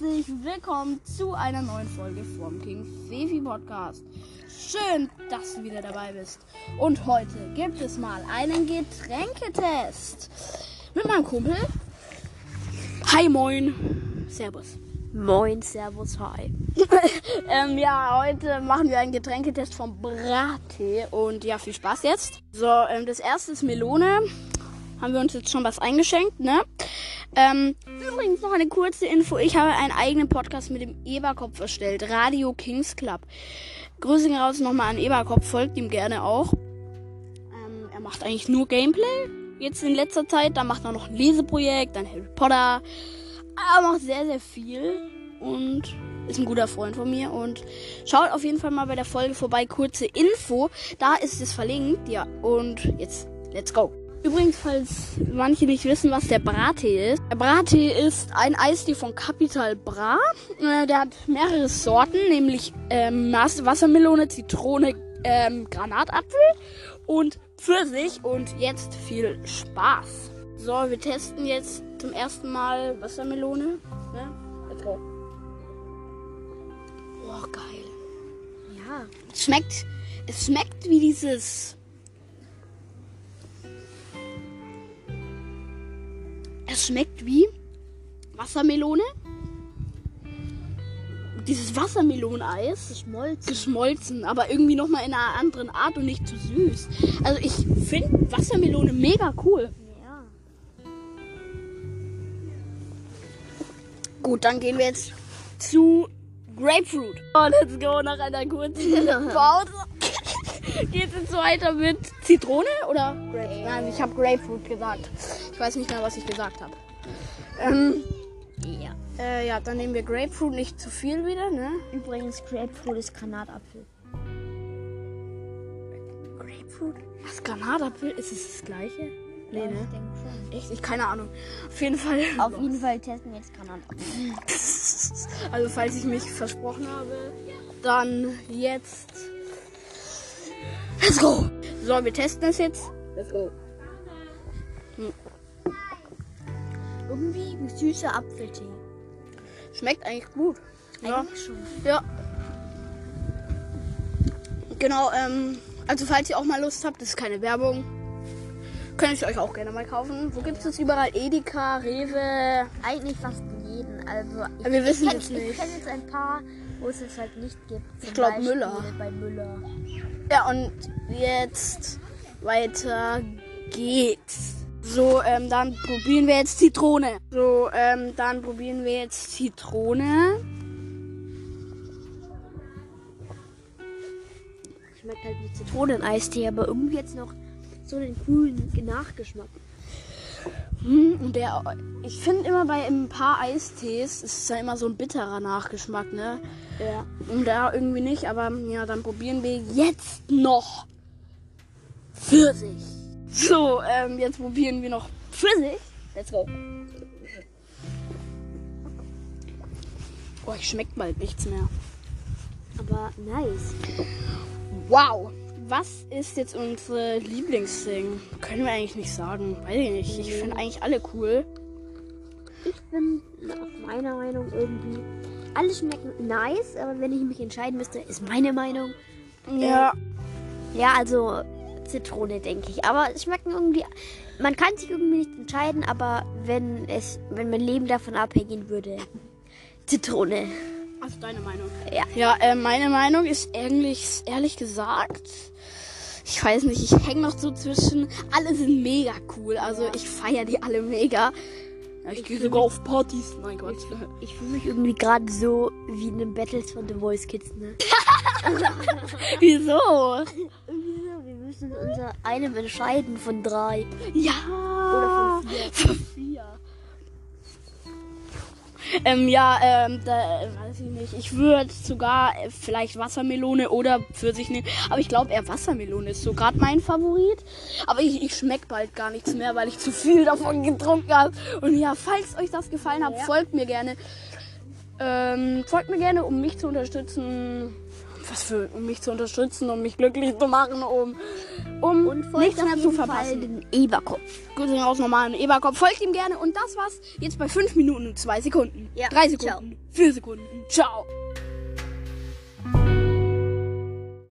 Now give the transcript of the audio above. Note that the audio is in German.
herzlich willkommen zu einer neuen Folge vom King Fefi Podcast. Schön, dass du wieder dabei bist. Und heute gibt es mal einen Getränketest mit meinem Kumpel. Hi, moin. Servus. Moin, Servus, hi. ähm, ja, heute machen wir einen Getränketest vom Brattee. Und ja, viel Spaß jetzt. So, ähm, das erste ist Melone. Haben wir uns jetzt schon was eingeschenkt, ne? Ähm, übrigens noch eine kurze Info. Ich habe einen eigenen Podcast mit dem Eberkopf erstellt. Radio Kings Club. Grüße gehen raus nochmal an Eberkopf. Folgt ihm gerne auch. Ähm, er macht eigentlich nur Gameplay. Jetzt in letzter Zeit. Dann macht er noch ein Leseprojekt, dann Harry Potter. Er macht sehr, sehr viel. Und ist ein guter Freund von mir. Und schaut auf jeden Fall mal bei der Folge vorbei. Kurze Info. Da ist es verlinkt. Ja, und jetzt, let's go. Übrigens, falls manche nicht wissen, was der Brattee ist. Der Brattee ist ein Eistee von Capital Bra. Äh, der hat mehrere Sorten, nämlich ähm, Wassermelone, Zitrone, ähm, Granatapfel und Pfirsich. Und jetzt viel Spaß. So, wir testen jetzt zum ersten Mal Wassermelone. Ne? Go. Oh, geil. Ja. Schmeckt, es schmeckt wie dieses Es schmeckt wie Wassermelone. Dieses Wassermeloneis. Geschmolzen. Geschmolzen, aber irgendwie nochmal in einer anderen Art und nicht zu süß. Also ich finde Wassermelone mega cool. Ja. Gut, dann gehen wir jetzt zu Grapefruit. Oh, let's go nach einer kurzen Pause. Geht es jetzt weiter mit Zitrone oder Grapefruit? Nein, ich habe Grapefruit gesagt. Ich weiß nicht mehr, was ich gesagt habe. Ähm, Ja. äh, ja, dann nehmen wir Grapefruit, nicht zu viel wieder, ne? Übrigens, Grapefruit ist Granatapfel. Grapefruit? Was, Granatapfel? Ist es das gleiche? Nee, Ja, ne? Ich denke schon. Echt? Ich keine Ahnung. Auf jeden Fall. Auf jeden Fall testen wir jetzt Granatapfel. Also, falls ich mich versprochen habe, dann jetzt. Let's go! So, wir testen es jetzt. Let's go. Irgendwie ein süßer Apfeltee. Schmeckt eigentlich gut. Ja. Eigentlich schon. Ja. Genau, ähm, also falls ihr auch mal Lust habt, das ist keine Werbung. Könnt ihr euch auch gerne mal kaufen. Wo gibt es das überall? Edeka, Rewe. Eigentlich fast jeden. Also, ich, wir wissen ich kenn- jetzt nicht. Ich kenne jetzt ein paar, wo es es halt nicht gibt. Zum Ich glaub, Beispiel Müller. Bei Müller. Ja, und jetzt weiter geht's. So, ähm, dann probieren wir jetzt Zitrone. So, ähm, dann probieren wir jetzt Zitrone. Schmeckt halt wie Zitroneneistee, aber irgendwie jetzt noch so einen coolen Nachgeschmack. Hm, und der, ich finde immer bei ein paar Eistees ist es ja immer so ein bitterer Nachgeschmack, ne? Ja. Und da irgendwie nicht, aber ja, dann probieren wir jetzt noch Pfirsich. So, ähm, jetzt probieren wir noch Pfirsich. Let's go. Oh, ich schmeckt bald nichts mehr. Aber nice. Wow. Was ist jetzt unsere Lieblingsding? Können wir eigentlich nicht sagen. Weiß ich nicht. Ich finde eigentlich alle cool. Ich bin nach meiner Meinung irgendwie. Alle schmecken nice, aber wenn ich mich entscheiden müsste, ist meine Meinung. Ja. Ja, also Zitrone, denke ich. Aber es schmecken irgendwie. Man kann sich irgendwie nicht entscheiden, aber wenn es, wenn mein Leben davon abhängen würde, Zitrone. Also deine Meinung. Ja. Ja, äh, meine Meinung ist ehrlich, ehrlich gesagt, ich weiß nicht, ich hänge noch so zwischen. Alle sind mega cool, also ich feiere die alle mega. Ja, ich gehe sogar auf Partys. Mein Gott. Ich fühle mich irgendwie gerade so wie in den Battles von The Voice Kids, ne? Wieso? Müssen unser einem entscheiden von drei. Ja. Oder von vier. Von vier. Ähm, ja, ähm, da äh, weiß ich nicht. Ich würde sogar äh, vielleicht Wassermelone oder Pfirsich nehmen. Aber ich glaube eher Wassermelone ist so gerade mein Favorit. Aber ich, ich schmeck bald gar nichts mehr, weil ich zu viel davon getrunken habe. Und ja, falls euch das gefallen hat, Ja. folgt mir gerne. Ähm, folgt mir gerne, um mich zu unterstützen. Was für, um mich zu unterstützen, um mich glücklich zu machen, um, um Und nichts mehr zu jeden Fall verpassen. den Eberkopf. Grüße aus normalen Eberkopf. Folgt ihm gerne. Und das war's jetzt bei 5 Minuten und 2 Sekunden. Ja, 3 ciao. Sekunden. 4 Sekunden. Ciao.